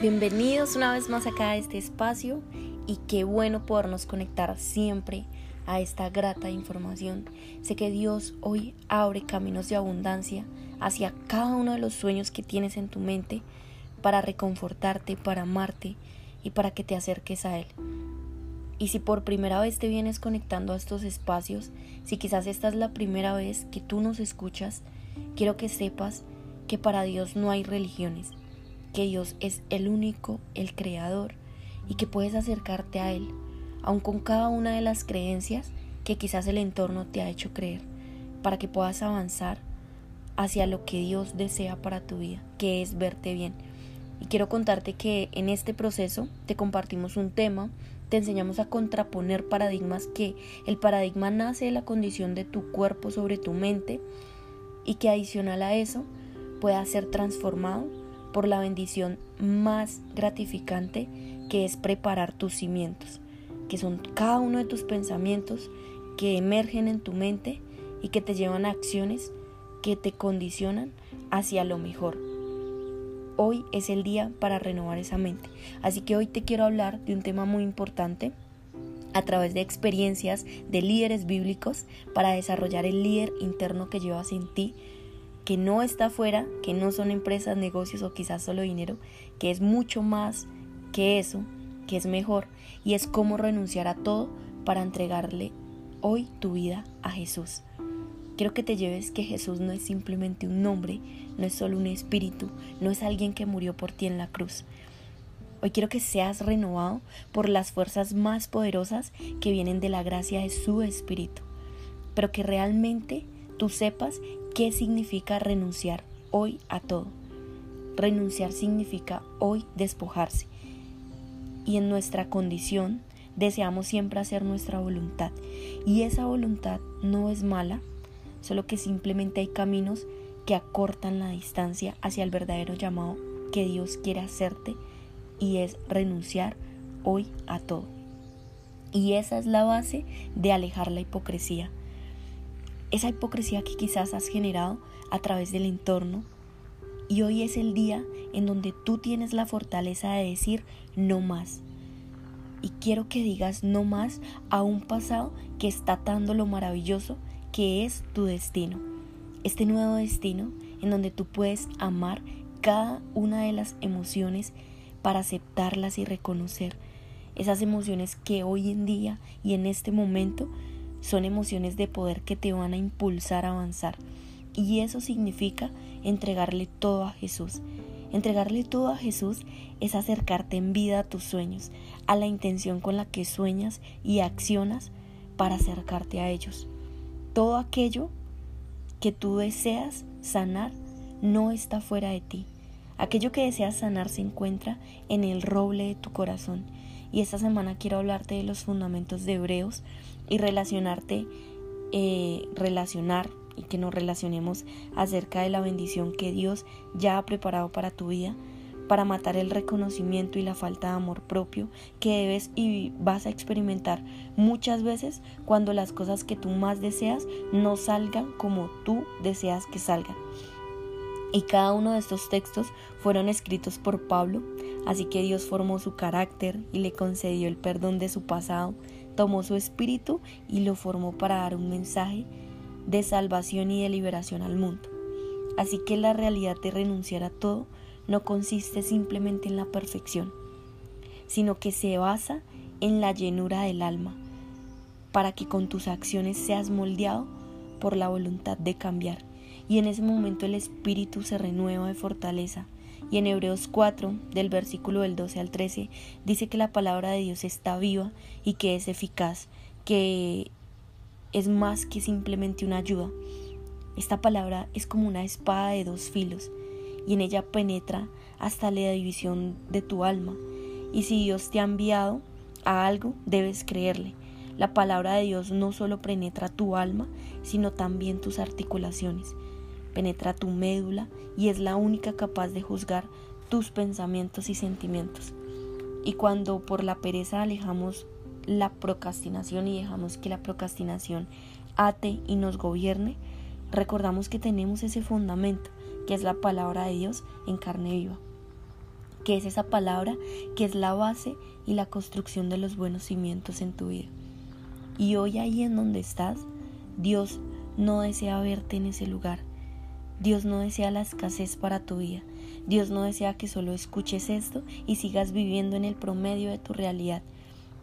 Bienvenidos una vez más acá a este espacio y qué bueno podernos conectar siempre a esta grata información. Sé que Dios hoy abre caminos de abundancia hacia cada uno de los sueños que tienes en tu mente para reconfortarte, para amarte y para que te acerques a Él. Y si por primera vez te vienes conectando a estos espacios, si quizás esta es la primera vez que tú nos escuchas, quiero que sepas que para Dios no hay religiones, que Dios es el único, el creador, y que puedes acercarte a Él, aun con cada una de las creencias que quizás el entorno te ha hecho creer, para que puedas avanzar hacia lo que Dios desea para tu vida, que es verte bien. Y quiero contarte que en este proceso te compartimos un tema, te enseñamos a contraponer paradigmas que el paradigma nace de la condición de tu cuerpo sobre tu mente y que adicional a eso pueda ser transformado por la bendición más gratificante que es preparar tus cimientos, que son cada uno de tus pensamientos que emergen en tu mente y que te llevan a acciones que te condicionan hacia lo mejor. Hoy es el día para renovar esa mente. Así que hoy te quiero hablar de un tema muy importante a través de experiencias de líderes bíblicos para desarrollar el líder interno que llevas en ti, que no está afuera, que no son empresas, negocios o quizás solo dinero, que es mucho más que eso, que es mejor y es cómo renunciar a todo para entregarle hoy tu vida a Jesús. Quiero que te lleves que Jesús no es simplemente un nombre, no es solo un espíritu, no es alguien que murió por ti en la cruz. Hoy quiero que seas renovado por las fuerzas más poderosas que vienen de la gracia de su espíritu, pero que realmente tú sepas qué significa renunciar hoy a todo. Renunciar significa hoy despojarse. Y en nuestra condición deseamos siempre hacer nuestra voluntad. Y esa voluntad no es mala, solo que simplemente hay caminos que acortan la distancia hacia el verdadero llamado que Dios quiere hacerte y es renunciar hoy a todo. Y esa es la base de alejar la hipocresía. Esa hipocresía que quizás has generado a través del entorno. Y hoy es el día en donde tú tienes la fortaleza de decir no más. Y quiero que digas no más a un pasado que está atando lo maravilloso que es tu destino. Este nuevo destino en donde tú puedes amar cada una de las emociones para aceptarlas y reconocer esas emociones que hoy en día y en este momento son emociones de poder que te van a impulsar a avanzar. Y eso significa entregarle todo a Jesús. Entregarle todo a Jesús es acercarte en vida a tus sueños, a la intención con la que sueñas y accionas para acercarte a ellos. Todo aquello que tú deseas sanar no está fuera de ti. Aquello que deseas sanar se encuentra en el roble de tu corazón. Y esta semana quiero hablarte de los fundamentos de Hebreos y relacionarte, eh, relacionar y que nos relacionemos acerca de la bendición que Dios ya ha preparado para tu vida, para matar el reconocimiento y la falta de amor propio que debes y vas a experimentar muchas veces cuando las cosas que tú más deseas no salgan como tú deseas que salgan. Y cada uno de estos textos fueron escritos por Pablo, así que Dios formó su carácter y le concedió el perdón de su pasado, tomó su espíritu y lo formó para dar un mensaje de salvación y de liberación al mundo. Así que la realidad de renunciar a todo no consiste simplemente en la perfección, sino que se basa en la llenura del alma, para que con tus acciones seas moldeado por la voluntad de cambiar. Y en ese momento el espíritu se renueva de fortaleza, Y en Hebreos 4, del versículo del 12 al 13, dice que la palabra de Dios está viva y que es eficaz, que es más que simplemente una ayuda. Esta palabra es como una espada de dos filos y en ella penetra hasta la división de tu alma. Y si Dios te ha enviado a algo, debes creerle. La palabra de Dios no solo penetra tu alma, sino también tus articulaciones. Penetra tu médula y es la única capaz de juzgar tus pensamientos y sentimientos. Y cuando por la pereza alejamos la procrastinación y dejamos que la procrastinación ate y nos gobierne, recordamos que tenemos ese fundamento, que es la palabra de Dios en carne viva que es esa palabra que es la base y la construcción de los buenos cimientos en tu vida. Y hoy ahí en donde estás, Dios no desea verte en ese lugar. Dios no desea la escasez para tu vida. Dios no desea que solo escuches esto y sigas viviendo en el promedio de tu realidad.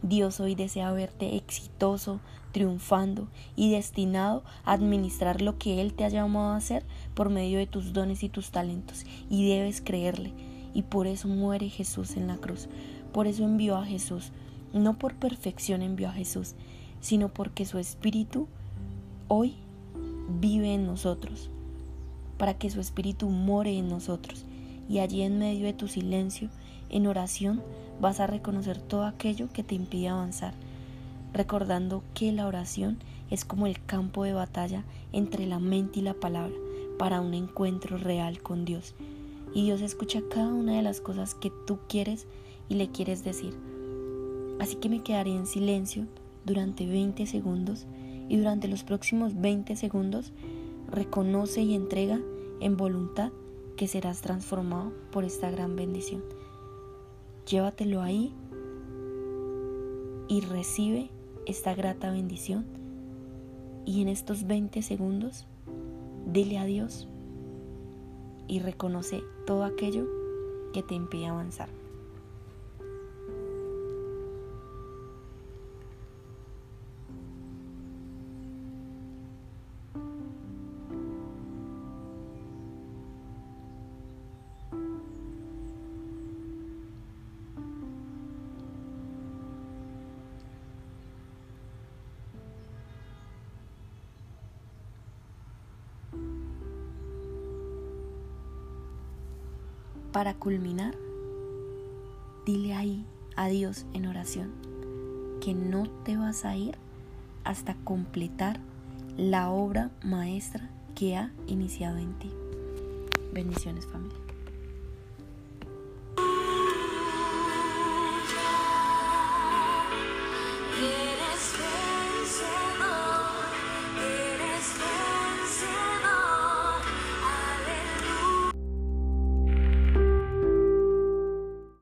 Dios hoy desea verte exitoso, triunfando y destinado a administrar lo que Él te ha llamado a hacer por medio de tus dones y tus talentos. Y debes creerle y por eso muere Jesús en la cruz. Por eso envió a Jesús. No por perfección envió a Jesús, sino porque su Espíritu hoy vive en nosotros, para que su Espíritu more en nosotros. Y allí en medio de tu silencio, en oración, vas a reconocer todo aquello que te impide avanzar, recordando que la oración es como el campo de batalla entre la mente y la palabra para un encuentro real con Dios y Dios escucha cada una de las cosas que tú quieres y le quieres decir. Así que me quedaré en silencio durante 20 segundos y durante los próximos 20 segundos reconoce y entrega en voluntad que serás transformado por esta gran bendición. Llévatelo ahí y recibe esta grata bendición. Y en estos 20 segundos, dile a Dios y reconoce todo aquello que te impide avanzar. Para culminar, dile ahí a Dios en oración que no te vas a ir hasta completar la obra maestra que ha iniciado en ti. Bendiciones familia.